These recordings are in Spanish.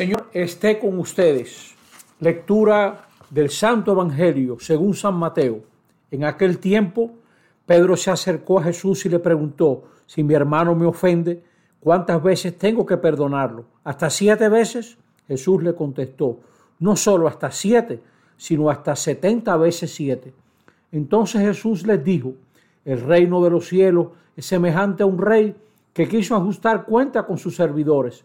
Señor esté con ustedes. Lectura del Santo Evangelio según San Mateo. En aquel tiempo, Pedro se acercó a Jesús y le preguntó, si mi hermano me ofende, ¿cuántas veces tengo que perdonarlo? ¿Hasta siete veces? Jesús le contestó, no solo hasta siete, sino hasta setenta veces siete. Entonces Jesús les dijo, el reino de los cielos es semejante a un rey que quiso ajustar cuenta con sus servidores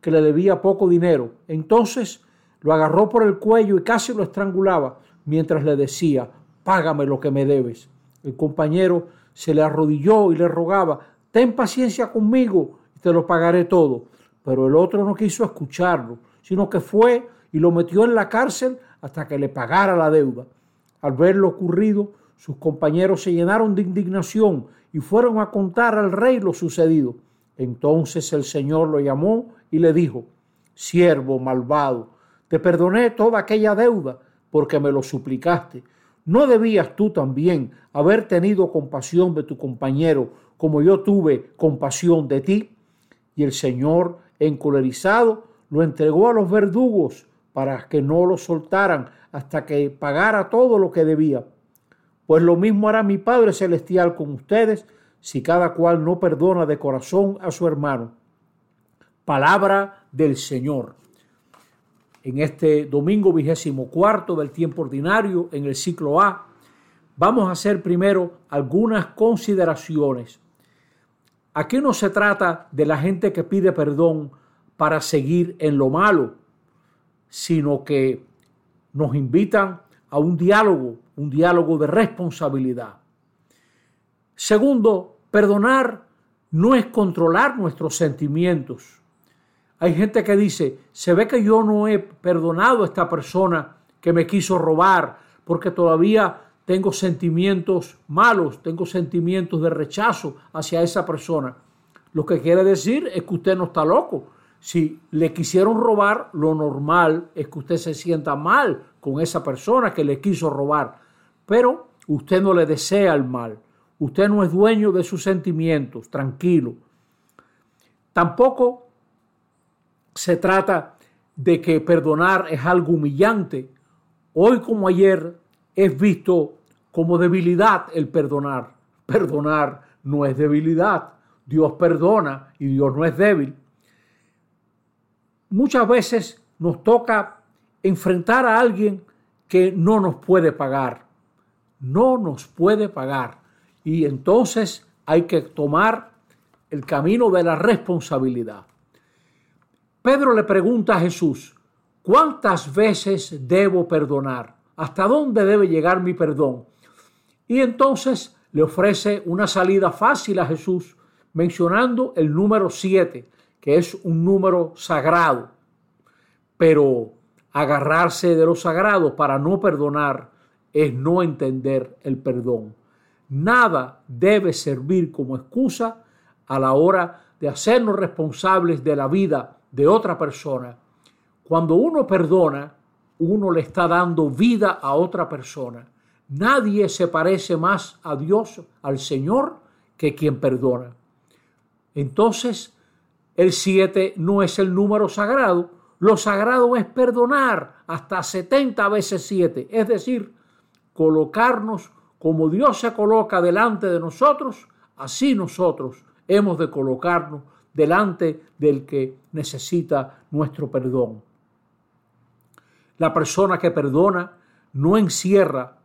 que le debía poco dinero. Entonces lo agarró por el cuello y casi lo estrangulaba mientras le decía, págame lo que me debes. El compañero se le arrodilló y le rogaba, ten paciencia conmigo y te lo pagaré todo. Pero el otro no quiso escucharlo, sino que fue y lo metió en la cárcel hasta que le pagara la deuda. Al ver lo ocurrido, sus compañeros se llenaron de indignación y fueron a contar al rey lo sucedido. Entonces el Señor lo llamó y le dijo, siervo malvado, te perdoné toda aquella deuda porque me lo suplicaste. ¿No debías tú también haber tenido compasión de tu compañero como yo tuve compasión de ti? Y el Señor, encolerizado, lo entregó a los verdugos para que no lo soltaran hasta que pagara todo lo que debía. Pues lo mismo hará mi Padre Celestial con ustedes si cada cual no perdona de corazón a su hermano. Palabra del Señor. En este domingo vigésimo cuarto del tiempo ordinario, en el ciclo A, vamos a hacer primero algunas consideraciones. Aquí no se trata de la gente que pide perdón para seguir en lo malo, sino que nos invitan a un diálogo, un diálogo de responsabilidad. Segundo, perdonar no es controlar nuestros sentimientos, hay gente que dice, se ve que yo no he perdonado a esta persona que me quiso robar porque todavía tengo sentimientos malos, tengo sentimientos de rechazo hacia esa persona. Lo que quiere decir es que usted no está loco. Si le quisieron robar, lo normal es que usted se sienta mal con esa persona que le quiso robar. Pero usted no le desea el mal. Usted no es dueño de sus sentimientos, tranquilo. Tampoco se trata de que perdonar es algo humillante. Hoy como ayer es visto como debilidad el perdonar. Perdonar no es debilidad. Dios perdona y Dios no es débil. Muchas veces nos toca enfrentar a alguien que no nos puede pagar. No nos puede pagar. Y entonces hay que tomar el camino de la responsabilidad. Pedro le pregunta a Jesús, ¿cuántas veces debo perdonar? ¿Hasta dónde debe llegar mi perdón? Y entonces le ofrece una salida fácil a Jesús, mencionando el número siete, que es un número sagrado. Pero agarrarse de lo sagrado para no perdonar es no entender el perdón. Nada debe servir como excusa a la hora de hacernos responsables de la vida de otra persona, cuando uno perdona, uno le está dando vida a otra persona. Nadie se parece más a Dios, al Señor, que quien perdona. Entonces, el 7 no es el número sagrado, lo sagrado es perdonar hasta 70 veces 7, es decir, colocarnos como Dios se coloca delante de nosotros, así nosotros hemos de colocarnos delante del que necesita nuestro perdón. La persona que perdona no encierra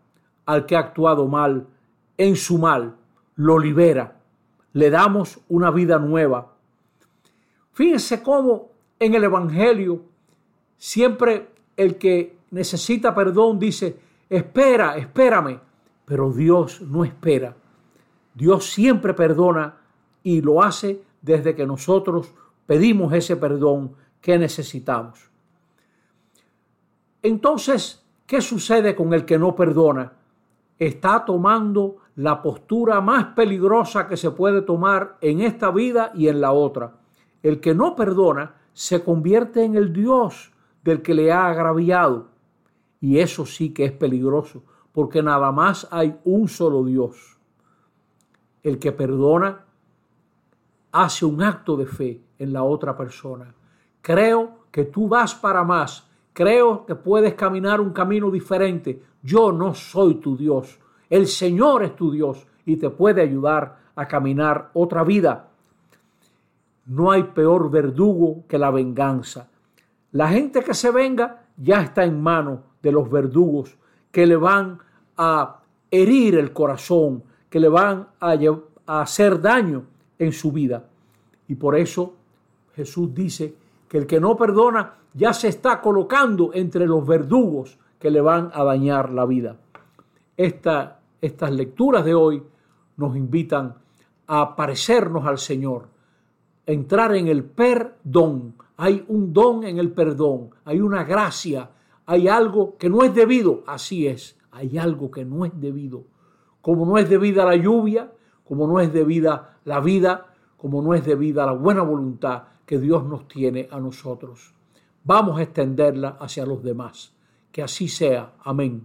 al que ha actuado mal en su mal, lo libera, le damos una vida nueva. Fíjense cómo en el Evangelio siempre el que necesita perdón dice, espera, espérame, pero Dios no espera. Dios siempre perdona y lo hace desde que nosotros pedimos ese perdón que necesitamos. Entonces, ¿qué sucede con el que no perdona? Está tomando la postura más peligrosa que se puede tomar en esta vida y en la otra. El que no perdona se convierte en el Dios del que le ha agraviado. Y eso sí que es peligroso, porque nada más hay un solo Dios. El que perdona hace un acto de fe en la otra persona. Creo que tú vas para más. Creo que puedes caminar un camino diferente. Yo no soy tu Dios. El Señor es tu Dios y te puede ayudar a caminar otra vida. No hay peor verdugo que la venganza. La gente que se venga ya está en manos de los verdugos que le van a herir el corazón, que le van a, hacer daño en su vida. Y por eso Jesús dice que el que no perdona ya se está colocando entre los verdugos que le van a dañar la vida. Esta, estas lecturas de hoy nos invitan a parecernos al Señor, entrar en el perdón. Hay un don en el perdón, hay una gracia, hay algo que no es debido, así es, hay algo que no es debido. Como no es debida la lluvia, como no es debida la vida, como no es debida la buena voluntad que Dios nos tiene a nosotros. Vamos a extenderla hacia los demás. Que así sea. Amén.